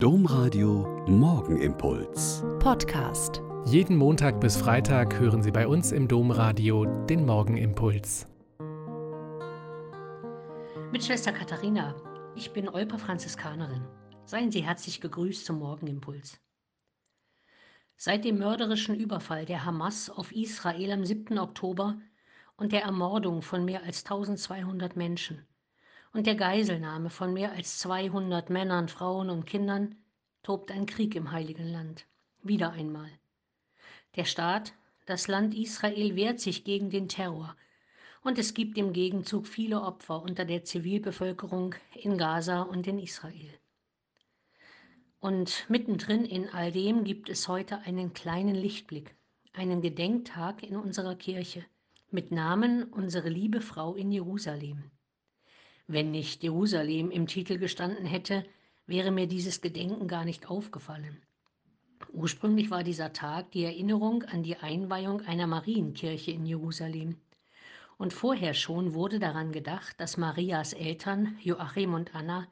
Domradio Morgenimpuls. Podcast. Jeden Montag bis Freitag hören Sie bei uns im Domradio den Morgenimpuls. Mit Schwester Katharina. Ich bin Olper Franziskanerin. Seien Sie herzlich gegrüßt zum Morgenimpuls. Seit dem mörderischen Überfall der Hamas auf Israel am 7. Oktober und der Ermordung von mehr als 1200 Menschen und der Geiselnahme von mehr als 200 Männern, Frauen und Kindern tobt ein Krieg im heiligen Land. Wieder einmal. Der Staat, das Land Israel wehrt sich gegen den Terror und es gibt im Gegenzug viele Opfer unter der Zivilbevölkerung in Gaza und in Israel. Und mittendrin in all dem gibt es heute einen kleinen Lichtblick, einen Gedenktag in unserer Kirche mit Namen Unsere liebe Frau in Jerusalem. Wenn nicht Jerusalem im Titel gestanden hätte, wäre mir dieses Gedenken gar nicht aufgefallen. Ursprünglich war dieser Tag die Erinnerung an die Einweihung einer Marienkirche in Jerusalem. Und vorher schon wurde daran gedacht, dass Marias Eltern, Joachim und Anna,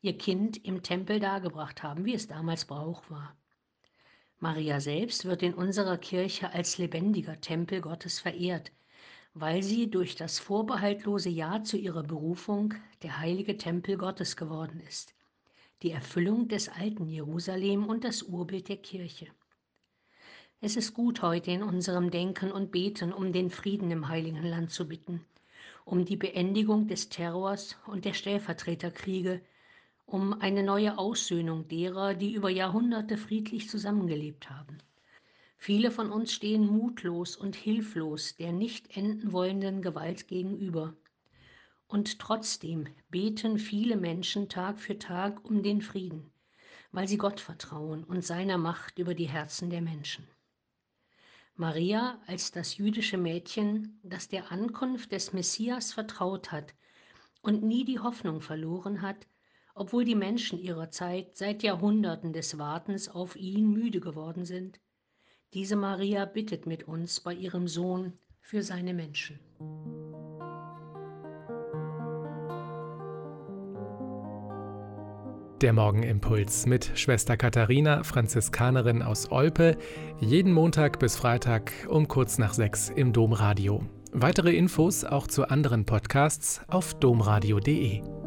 ihr Kind im Tempel dargebracht haben, wie es damals Brauch war. Maria selbst wird in unserer Kirche als lebendiger Tempel Gottes verehrt, weil sie durch das vorbehaltlose Ja zu ihrer Berufung der heilige Tempel Gottes geworden ist, die Erfüllung des alten Jerusalem und das Urbild der Kirche. Es ist gut, heute in unserem Denken und Beten um den Frieden im heiligen Land zu bitten, um die Beendigung des Terrors und der Stellvertreterkriege, um eine neue Aussöhnung derer, die über Jahrhunderte friedlich zusammengelebt haben. Viele von uns stehen mutlos und hilflos der nicht enden wollenden Gewalt gegenüber. Und trotzdem beten viele Menschen Tag für Tag um den Frieden, weil sie Gott vertrauen und seiner Macht über die Herzen der Menschen. Maria als das jüdische Mädchen, das der Ankunft des Messias vertraut hat und nie die Hoffnung verloren hat, obwohl die Menschen ihrer Zeit seit Jahrhunderten des Wartens auf ihn müde geworden sind, diese Maria bittet mit uns bei ihrem Sohn für seine Menschen. Der Morgenimpuls mit Schwester Katharina, Franziskanerin aus Olpe, jeden Montag bis Freitag um kurz nach sechs im Domradio. Weitere Infos auch zu anderen Podcasts auf domradio.de.